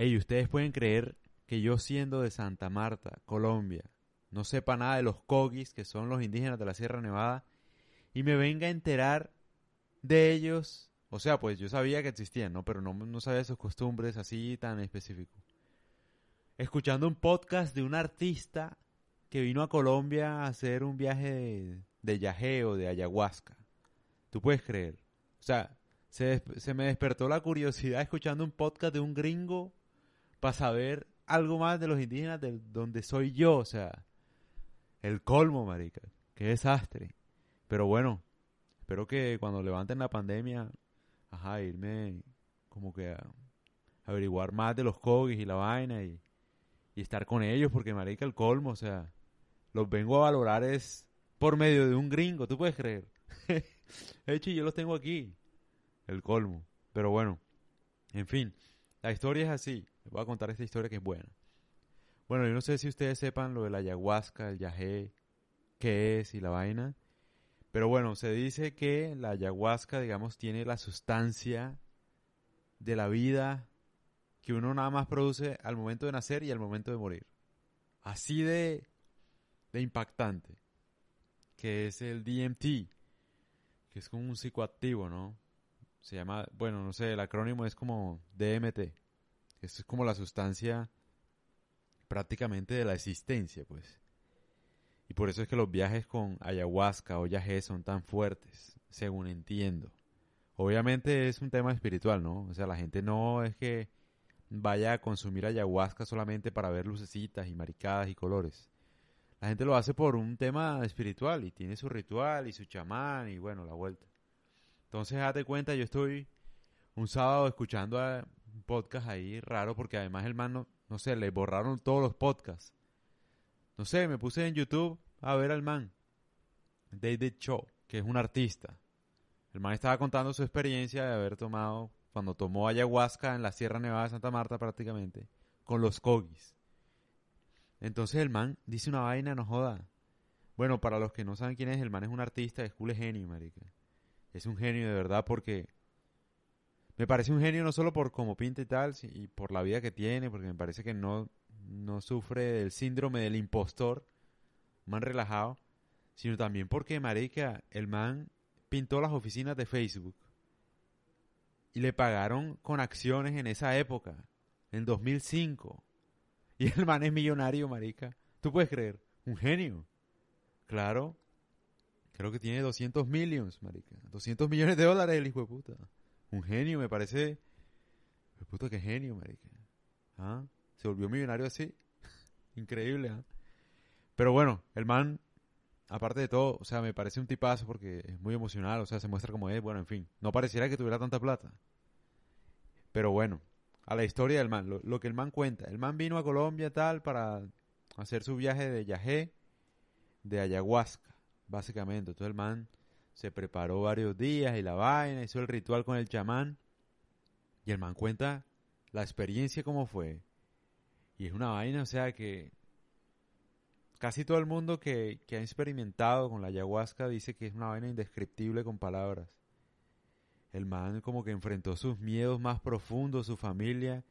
Ey, ustedes pueden creer que yo siendo de Santa Marta, Colombia, no sepa nada de los cogis, que son los indígenas de la Sierra Nevada, y me venga a enterar de ellos. O sea, pues yo sabía que existían, ¿no? Pero no, no sabía sus costumbres así tan específicos. Escuchando un podcast de un artista que vino a Colombia a hacer un viaje de, de de ayahuasca. ¿Tú puedes creer? O sea, se, se me despertó la curiosidad escuchando un podcast de un gringo para saber algo más de los indígenas de donde soy yo. O sea, el colmo, marica. Qué desastre. Pero bueno, espero que cuando levanten la pandemia, ajá, irme como que a averiguar más de los cogis y la vaina y, y estar con ellos, porque marica, el colmo, o sea, los vengo a valorar es por medio de un gringo, ¿tú puedes creer? De hecho, yo los tengo aquí, el colmo. Pero bueno, en fin, la historia es así. Voy a contar esta historia que es buena. Bueno, yo no sé si ustedes sepan lo de la ayahuasca, el yagé, qué es y la vaina. Pero bueno, se dice que la ayahuasca, digamos, tiene la sustancia de la vida que uno nada más produce al momento de nacer y al momento de morir. Así de, de impactante. Que es el DMT, que es como un psicoactivo, ¿no? Se llama, bueno, no sé, el acrónimo es como DMT. Esto es como la sustancia prácticamente de la existencia, pues. Y por eso es que los viajes con ayahuasca o yagé son tan fuertes, según entiendo. Obviamente es un tema espiritual, ¿no? O sea, la gente no es que vaya a consumir ayahuasca solamente para ver lucecitas y maricadas y colores. La gente lo hace por un tema espiritual y tiene su ritual y su chamán y bueno, la vuelta. Entonces, date cuenta, yo estoy un sábado escuchando a podcast ahí raro porque además el man, no, no sé, le borraron todos los podcasts. No sé, me puse en YouTube a ver al man, David Cho, que es un artista. El man estaba contando su experiencia de haber tomado, cuando tomó ayahuasca en la Sierra Nevada de Santa Marta prácticamente, con los cogis. Entonces el man dice una vaina, no joda. Bueno, para los que no saben quién es, el man es un artista, es cool genio, marica. Es un genio de verdad porque me parece un genio no solo por cómo pinta y tal, y por la vida que tiene, porque me parece que no, no sufre del síndrome del impostor, man relajado, sino también porque, marica, el man pintó las oficinas de Facebook y le pagaron con acciones en esa época, en 2005. Y el man es millonario, marica. ¿Tú puedes creer? Un genio. Claro. Creo que tiene 200 millones, marica. 200 millones de dólares el hijo de puta. Un genio, me parece. De puta, qué genio, marica. ¿Ah? Se volvió millonario así. Increíble, ¿ah? Pero bueno, el man, aparte de todo, o sea, me parece un tipazo porque es muy emocional, o sea, se muestra como es, bueno, en fin. No pareciera que tuviera tanta plata. Pero bueno, a la historia del man, lo, lo que el man cuenta. El man vino a Colombia tal para hacer su viaje de yajé, de ayahuasca, básicamente. Entonces el man se preparó varios días y la vaina, hizo el ritual con el chamán. Y el man cuenta la experiencia cómo fue. Y es una vaina, o sea que casi todo el mundo que, que ha experimentado con la ayahuasca dice que es una vaina indescriptible con palabras. El man como que enfrentó sus miedos más profundos, su familia,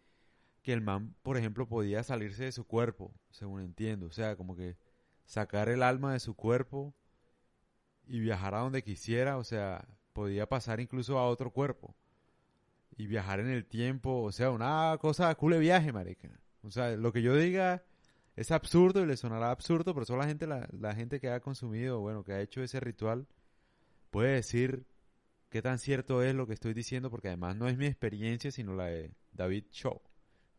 que el man, por ejemplo, podía salirse de su cuerpo, según entiendo. O sea, como que sacar el alma de su cuerpo y viajar a donde quisiera, o sea, podía pasar incluso a otro cuerpo. Y viajar en el tiempo, o sea, una cosa cool de viaje, marica. O sea, lo que yo diga es absurdo y le sonará absurdo, pero solo la gente, la, la gente que ha consumido, bueno, que ha hecho ese ritual, puede decir qué tan cierto es lo que estoy diciendo, porque además no es mi experiencia, sino la de David Shaw,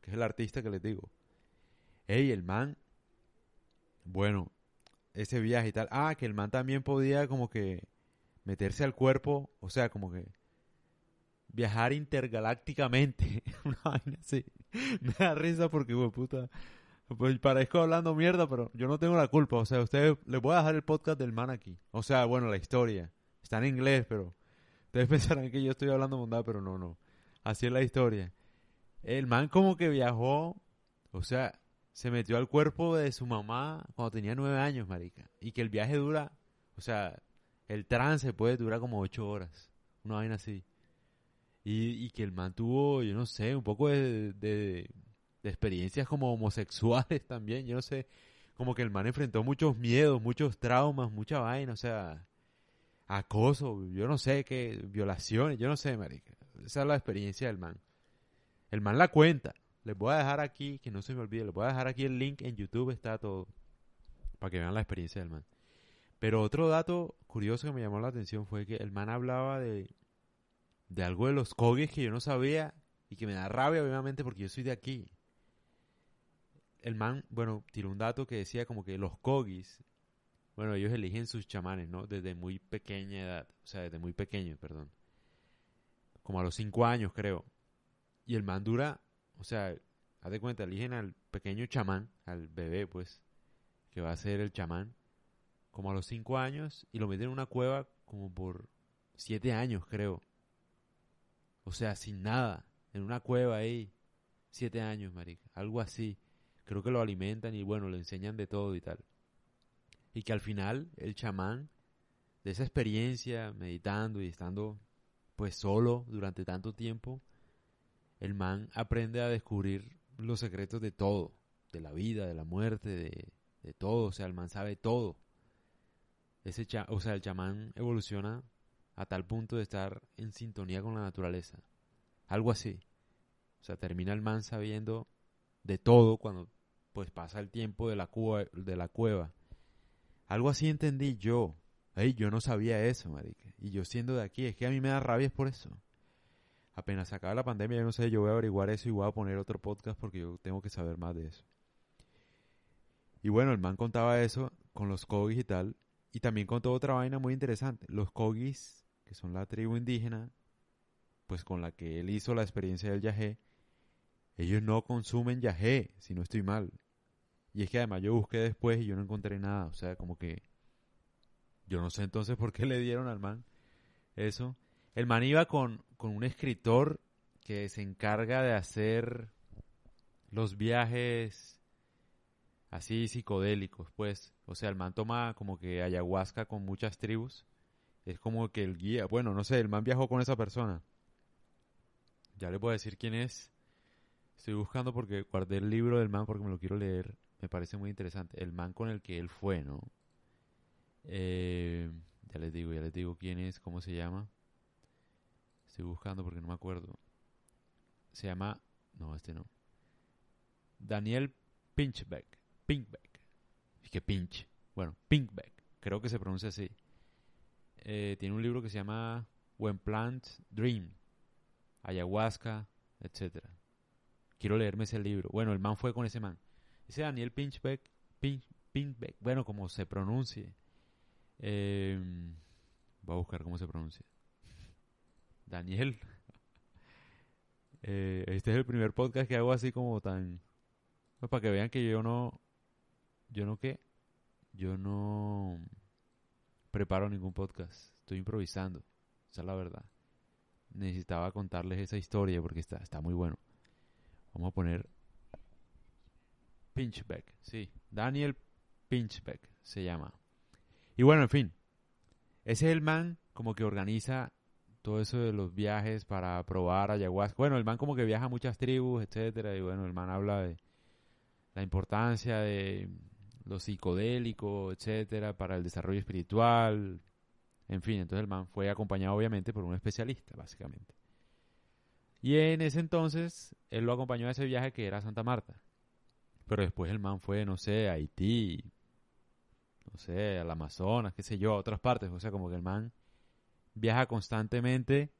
que es el artista que les digo. Ey, el man, bueno, ese viaje y tal. Ah, que el man también podía como que meterse al cuerpo, o sea, como que viajar intergalácticamente. Una vaina así. Me da risa porque, güey, puta. Pues parezco hablando mierda, pero yo no tengo la culpa. O sea, ustedes les voy a dejar el podcast del man aquí. O sea, bueno, la historia. Está en inglés, pero ustedes pensarán que yo estoy hablando bondad, pero no, no. Así es la historia. El man como que viajó, o sea, se metió al cuerpo de su mamá cuando tenía nueve años, marica. Y que el viaje dura, o sea, el trance puede durar como ocho horas. Una vaina así. Y, y que el man tuvo, yo no sé, un poco de, de, de experiencias como homosexuales también, yo no sé, como que el man enfrentó muchos miedos, muchos traumas, mucha vaina, o sea, acoso, yo no sé qué, violaciones, yo no sé, marica. Esa es la experiencia del man. El man la cuenta. Les voy a dejar aquí, que no se me olvide, les voy a dejar aquí el link en YouTube, está todo, para que vean la experiencia del man. Pero otro dato curioso que me llamó la atención fue que el man hablaba de, de algo de los cogis que yo no sabía y que me da rabia, obviamente, porque yo soy de aquí. El man, bueno, tiró un dato que decía como que los cogis, bueno, ellos eligen sus chamanes, ¿no? Desde muy pequeña edad, o sea, desde muy pequeño, perdón. Como a los cinco años, creo. Y el man dura, o sea, haz de cuenta, eligen al pequeño chamán, al bebé, pues, que va a ser el chamán, como a los cinco años, y lo meten en una cueva como por siete años, creo. O sea, sin nada, en una cueva ahí, siete años, marica, algo así. Creo que lo alimentan y bueno, le enseñan de todo y tal. Y que al final el chamán, de esa experiencia, meditando y estando pues solo durante tanto tiempo, el man aprende a descubrir los secretos de todo, de la vida, de la muerte, de, de todo, o sea, el man sabe todo. Ese o sea, el chamán evoluciona a tal punto de estar en sintonía con la naturaleza. Algo así. O sea, termina el man sabiendo de todo cuando pues pasa el tiempo de la, cueva, de la cueva. Algo así entendí yo. Ey, yo no sabía eso, marica. Y yo siendo de aquí, es que a mí me da rabia por eso. Apenas se acaba la pandemia, yo no sé, yo voy a averiguar eso y voy a poner otro podcast porque yo tengo que saber más de eso. Y bueno, el man contaba eso con los Kogis y tal. Y también contó otra vaina muy interesante. Los Kogis que son la tribu indígena, pues con la que él hizo la experiencia del yagé, ellos no consumen yagé, si no estoy mal. Y es que además yo busqué después y yo no encontré nada, o sea, como que yo no sé entonces por qué le dieron al man eso. El man iba con, con un escritor que se encarga de hacer los viajes así psicodélicos, pues. O sea, el man toma como que ayahuasca con muchas tribus es como que el guía, bueno, no sé, el man viajó con esa persona. Ya le a decir quién es. Estoy buscando porque guardé el libro del man porque me lo quiero leer. Me parece muy interesante. El man con el que él fue, ¿no? Eh, ya les digo, ya les digo quién es, cómo se llama. Estoy buscando porque no me acuerdo. Se llama... No, este no. Daniel Pinchbeck. Pinkbeck. Es que Pinch. Bueno, Pinkbeck. Creo que se pronuncia así. Eh, tiene un libro que se llama When Plants Dream, Ayahuasca, etcétera. Quiero leerme ese libro. Bueno, el man fue con ese man. Ese Daniel Pinchbeck, Pinch, Pinchbeck, bueno, como se pronuncie. Eh, voy a buscar cómo se pronuncia. Daniel. Eh, este es el primer podcast que hago así como tan... Pues para que vean que yo no... Yo no qué. Yo no preparo ningún podcast. Estoy improvisando. Esa es la verdad. Necesitaba contarles esa historia porque está, está muy bueno. Vamos a poner Pinchbeck. Sí, Daniel Pinchbeck se llama. Y bueno, en fin. Ese es el man como que organiza todo eso de los viajes para probar ayahuasca. Bueno, el man como que viaja a muchas tribus, etcétera, y bueno, el man habla de la importancia de lo psicodélico, etcétera, para el desarrollo espiritual. En fin, entonces el man fue acompañado obviamente por un especialista, básicamente. Y en ese entonces, él lo acompañó a ese viaje que era Santa Marta. Pero después el man fue, no sé, a Haití, no sé, al Amazonas, qué sé yo, a otras partes. O sea, como que el man viaja constantemente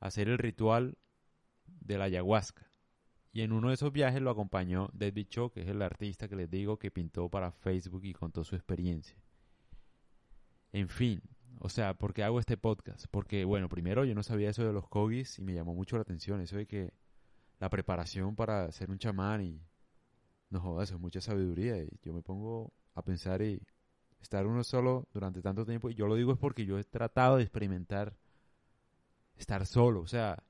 a hacer el ritual de la ayahuasca. Y en uno de esos viajes lo acompañó David Cho, que es el artista que les digo que pintó para Facebook y contó su experiencia. En fin, o sea, ¿por qué hago este podcast? Porque, bueno, primero yo no sabía eso de los Kogis y me llamó mucho la atención, eso de que la preparación para ser un chamán y no jodas, eso es mucha sabiduría y yo me pongo a pensar y estar uno solo durante tanto tiempo y yo lo digo es porque yo he tratado de experimentar estar solo, o sea,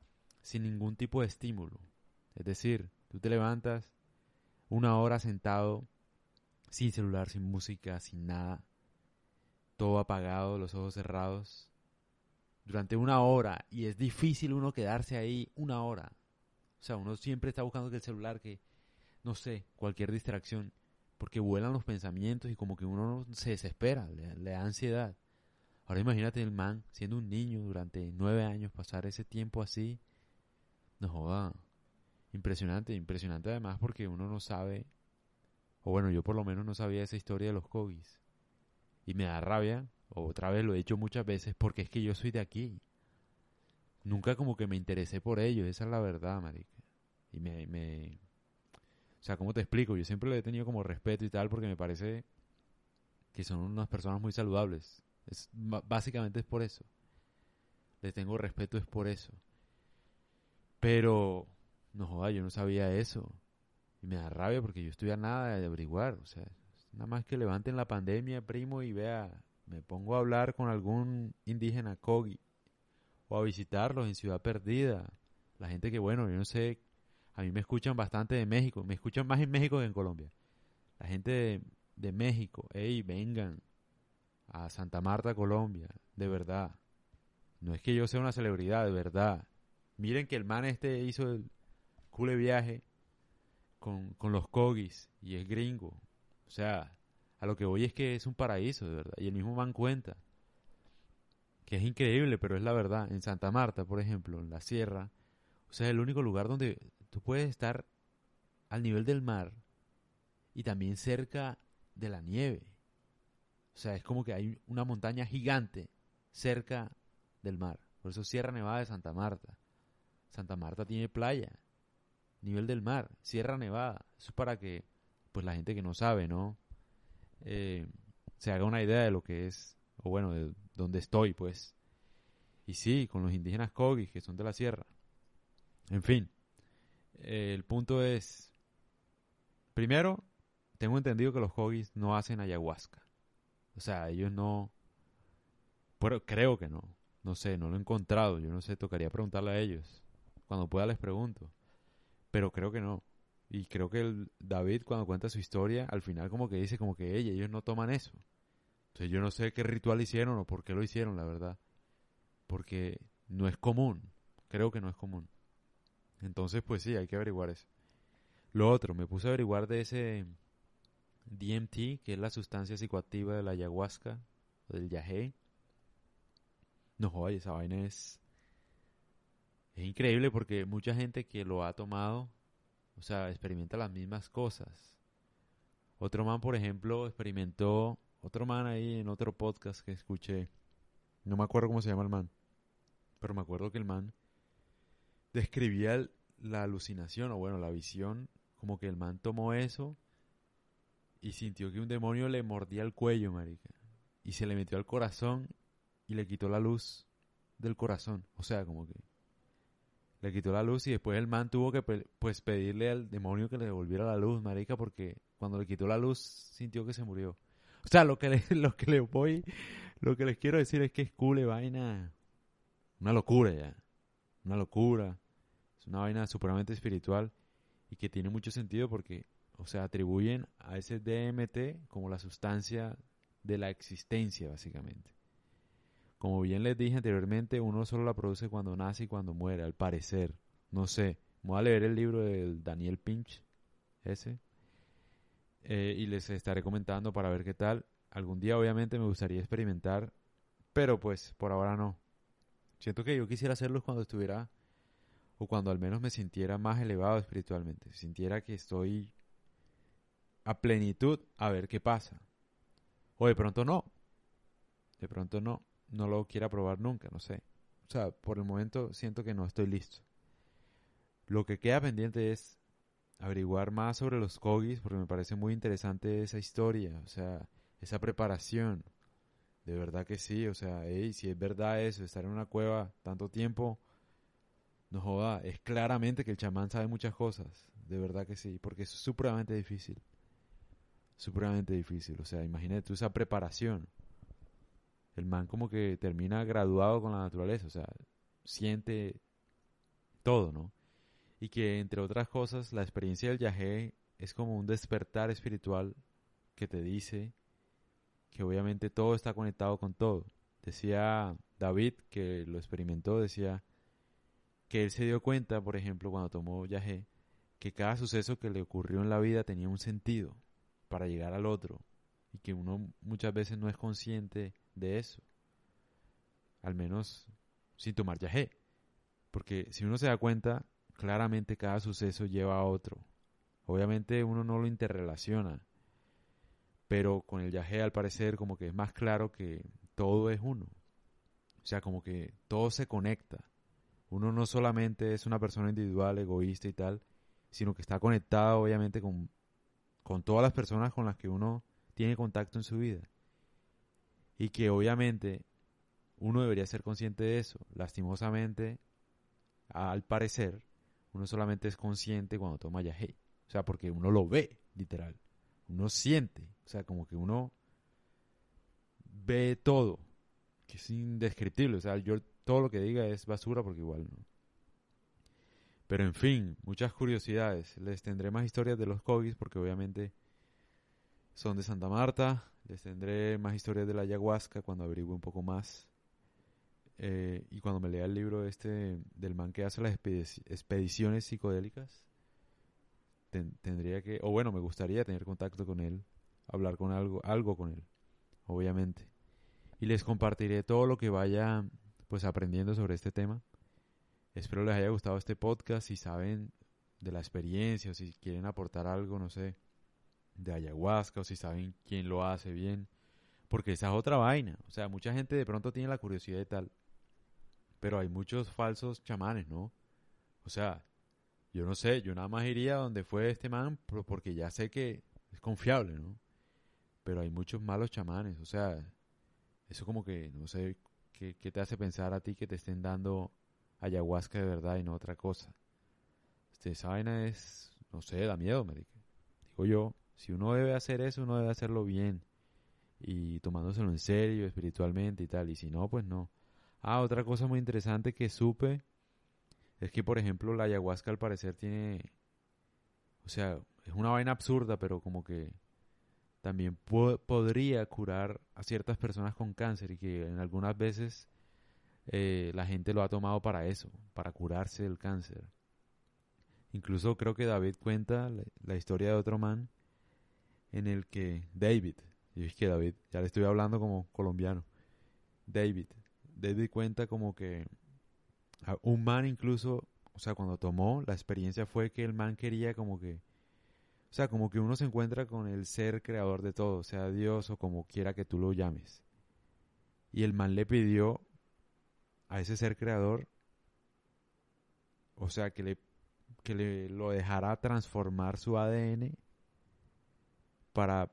sin ningún tipo de estímulo es decir, tú te levantas una hora sentado, sin celular, sin música, sin nada, todo apagado, los ojos cerrados, durante una hora, y es difícil uno quedarse ahí una hora. O sea, uno siempre está buscando que el celular, que no sé, cualquier distracción, porque vuelan los pensamientos y como que uno se desespera, le, da ansiedad. Ahora imagínate el man siendo un niño durante nueve años, pasar ese tiempo así, no joda, impresionante, impresionante además porque uno no sabe, o bueno, yo por lo menos no sabía esa historia de los Kogis. Y me da rabia, otra vez lo he dicho muchas veces, porque es que yo soy de aquí. Nunca como que me interesé por ellos, esa es la verdad, marica. Y me... O sea, ¿cómo te explico? Yo siempre le he tenido como respeto y tal porque me parece que son unas personas muy saludables. Es, básicamente es por eso. Les tengo respeto es por eso. Pero, no joda, yo no sabía eso. Y me da rabia porque yo estoy a nada de averiguar. O sea, nada más que levanten la pandemia, primo, y vea, me pongo a hablar con algún indígena Kogi o a visitarlos en Ciudad Perdida. La gente que, bueno, yo no sé, a mí me escuchan bastante de México, me escuchan más en México que en Colombia. La gente de, México, hey, vengan a Santa Marta, Colombia, de verdad. No es que yo sea una celebridad, de verdad. Miren que el man este hizo el cule viaje con, con los Kogis y es gringo. O sea, a lo que voy es que es un paraíso, de verdad. Y el mismo man cuenta que es increíble, pero es la verdad. En Santa Marta, por ejemplo, en la sierra, o sea, es el único lugar donde tú puedes estar al nivel del mar y también cerca de la nieve. O sea, es como que hay una montaña gigante cerca del mar. Por eso Sierra Nevada de Santa Marta. Santa Marta tiene playa, nivel del mar, Sierra Nevada. Eso es para que, pues la gente que no sabe, ¿no? Eh, se haga una idea de lo que es, o bueno, de dónde estoy, pues. Y sí, con los indígenas Kogis, que son de la sierra. En fin, el punto es, primero, tengo entendido que los Kogis no hacen ayahuasca. O sea, ellos no... Pero creo que no. No sé, no lo he encontrado. Yo no sé, tocaría preguntarle a ellos. Cuando pueda les pregunto. Pero creo que no. Y creo que el David cuando cuenta su historia, al final como que dice como que ella, ellos no toman eso. Entonces yo no sé qué ritual hicieron o por qué lo hicieron, la verdad. Porque no es común. Creo que no es común. Entonces pues sí, hay que averiguar eso. Lo otro, me puse a averiguar de ese DMT, que es la sustancia psicoactiva de la ayahuasca o del yagé. No joder, esa vaina es... Es increíble porque mucha gente que lo ha tomado o sea, experimenta las mismas cosas. Otro man, por ejemplo, experimentó, otro man ahí en otro podcast que escuché, no me acuerdo cómo se llama el man, pero me acuerdo que el man describía la alucinación, o bueno, la visión, como que el man tomó eso y sintió que un demonio le mordía el cuello, marica, y se le metió al corazón y le quitó la luz del corazón, o sea, como que le quitó la luz y después el man tuvo que pues pedirle al demonio que le devolviera la luz, marica, porque cuando le quitó la luz sintió que se murió. O sea, lo que le, lo que le voy, lo que les quiero decir es que es cool vaina, una locura ya, una locura, es una vaina supremamente espiritual y que tiene mucho sentido porque, o sea, atribuyen a ese DMT como la sustancia de la existencia, básicamente. Como bien les dije anteriormente, uno solo la produce cuando nace y cuando muere, al parecer. No sé. Voy a leer el libro del Daniel Pinch, ese. Eh, y les estaré comentando para ver qué tal. Algún día obviamente me gustaría experimentar, pero pues por ahora no. Siento que yo quisiera hacerlo cuando estuviera, o cuando al menos me sintiera más elevado espiritualmente. Sintiera que estoy a plenitud a ver qué pasa. O de pronto no. De pronto no no lo quiera probar nunca, no sé. O sea, por el momento siento que no estoy listo. Lo que queda pendiente es averiguar más sobre los Kogis, porque me parece muy interesante esa historia, o sea, esa preparación. De verdad que sí, o sea, si es verdad eso, estar en una cueva tanto tiempo, no joda, es claramente que el chamán sabe muchas cosas, de verdad que sí, porque es supremamente difícil, supremamente difícil, o sea, imagínate tú esa preparación el man como que termina graduado con la naturaleza, o sea, siente todo, ¿no? Y que entre otras cosas, la experiencia del viaje es como un despertar espiritual que te dice que obviamente todo está conectado con todo. Decía David, que lo experimentó, decía que él se dio cuenta, por ejemplo, cuando tomó viaje, que cada suceso que le ocurrió en la vida tenía un sentido para llegar al otro y que uno muchas veces no es consciente de eso. Al menos sin tomar yagé. Porque si uno se da cuenta, claramente cada suceso lleva a otro. Obviamente uno no lo interrelaciona. Pero con el yagé al parecer como que es más claro que todo es uno. O sea, como que todo se conecta. Uno no solamente es una persona individual, egoísta y tal, sino que está conectado obviamente con, con todas las personas con las que uno tiene contacto en su vida. Y que obviamente uno debería ser consciente de eso. Lastimosamente, al parecer, uno solamente es consciente cuando toma yagé. O sea, porque uno lo ve, literal. Uno siente. O sea, como que uno ve todo. Que es indescriptible. O sea, yo todo lo que diga es basura porque igual no. Pero en fin, muchas curiosidades. Les tendré más historias de los Kogis porque obviamente son de Santa Marta. Les tendré más historias de la ayahuasca cuando averigüe un poco más. Eh, y cuando me lea el libro este del man que hace las expediciones psicodélicas, tendría que, o bueno, me gustaría tener contacto con él, hablar con algo, algo con él, obviamente. Y les compartiré todo lo que vaya pues aprendiendo sobre este tema. Espero les haya gustado este podcast, si saben de la experiencia o si quieren aportar algo, no sé, de ayahuasca o si saben quién lo hace bien, porque esa es otra vaina. O sea, mucha gente de pronto tiene la curiosidad de tal, pero hay muchos falsos chamanes, ¿no? O sea, yo no sé, yo nada más iría donde fue este man porque ya sé que es confiable, ¿no? Pero hay muchos malos chamanes, o sea, eso como que, no sé, ¿qué, te hace pensar a ti que te estén dando ayahuasca de verdad y no otra cosa? Este, esa vaina es, no sé, da miedo, me digo yo. Si uno debe hacer eso, uno debe hacerlo bien y tomándoselo en serio, espiritualmente y tal. Y si no, pues no. Ah, otra cosa muy interesante que supe es que, por ejemplo, la ayahuasca al parecer tiene... O sea, es una vaina absurda, pero como que también podría curar a ciertas personas con cáncer y que en algunas veces eh, la gente lo ha tomado para eso, para curarse del cáncer. Incluso creo que David cuenta la historia de otro man en el que David, y es que David, ya le estoy hablando como colombiano, David, David cuenta como que un man incluso, o sea, cuando tomó, la experiencia fue que el man quería como que, o sea, como que uno se encuentra con el ser creador de todo, sea Dios o como quiera que tú lo llames. Y el man le pidió a ese ser creador, o sea, que le, que le lo dejara transformar su ADN para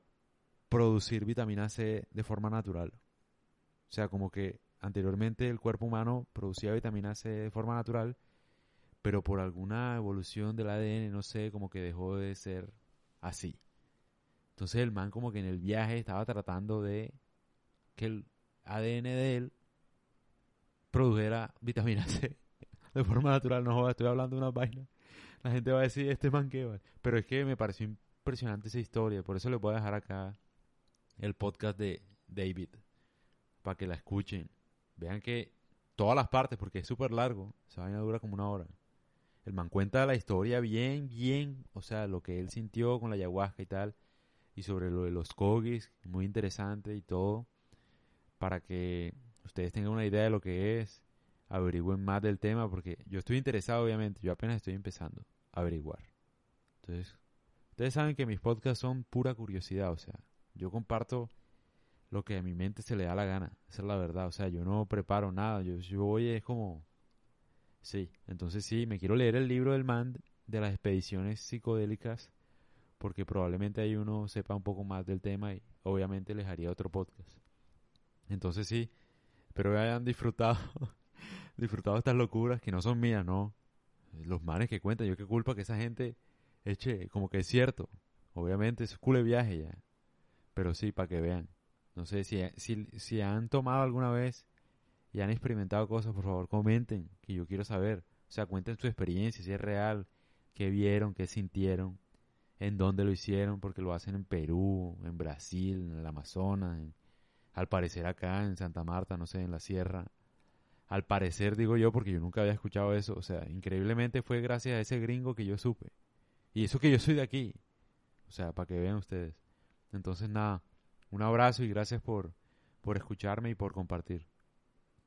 producir vitamina C de forma natural. O sea, como que anteriormente el cuerpo humano producía vitamina C de forma natural, pero por alguna evolución del ADN, no sé, como que dejó de ser así. Entonces el man como que en el viaje estaba tratando de que el ADN de él produjera vitamina C de forma natural. No estoy hablando de una vaina. La gente va a decir, este man qué va. Pero es que me pareció impresionante esa historia. Por eso le voy a dejar acá el podcast de David. Para que la escuchen. Vean que todas las partes, porque es súper largo. Esa vaina dura como una hora. El man cuenta la historia bien, bien. O sea, lo que él sintió con la ayahuasca y tal. Y sobre lo de los kogis. Muy interesante y todo. Para que ustedes tengan una idea de lo que es. Averigüen más del tema. Porque yo estoy interesado, obviamente. Yo apenas estoy empezando a averiguar. Entonces, Ustedes saben que mis podcasts son pura curiosidad, o sea, yo comparto lo que a mi mente se le da la gana, esa es la verdad, o sea, yo no preparo nada, yo, yo voy es como... Sí, entonces sí, me quiero leer el libro del man de las expediciones psicodélicas, porque probablemente ahí uno sepa un poco más del tema y obviamente les haría otro podcast. Entonces sí, espero que hayan disfrutado, disfrutado estas locuras que no son mías, no. Los manes que cuentan, yo qué culpa que esa gente eche, como que es cierto. Obviamente es culo viaje ya. Pero sí, para que vean. No sé, si, si, si han tomado alguna vez y han experimentado cosas, por favor comenten, que yo quiero saber. O sea, cuenten su experiencia, si es real, qué vieron, qué sintieron, en dónde lo hicieron, porque lo hacen en Perú, en Brasil, en el Amazonas, al parecer acá en Santa Marta, no sé, en la sierra. Al parecer digo yo, porque yo nunca había escuchado eso. O sea, increíblemente fue gracias a ese gringo que yo supe Y eso que yo soy de aquí. O sea, para que vean ustedes. Entonces, nada, un abrazo y gracias por, por escucharme y por compartir.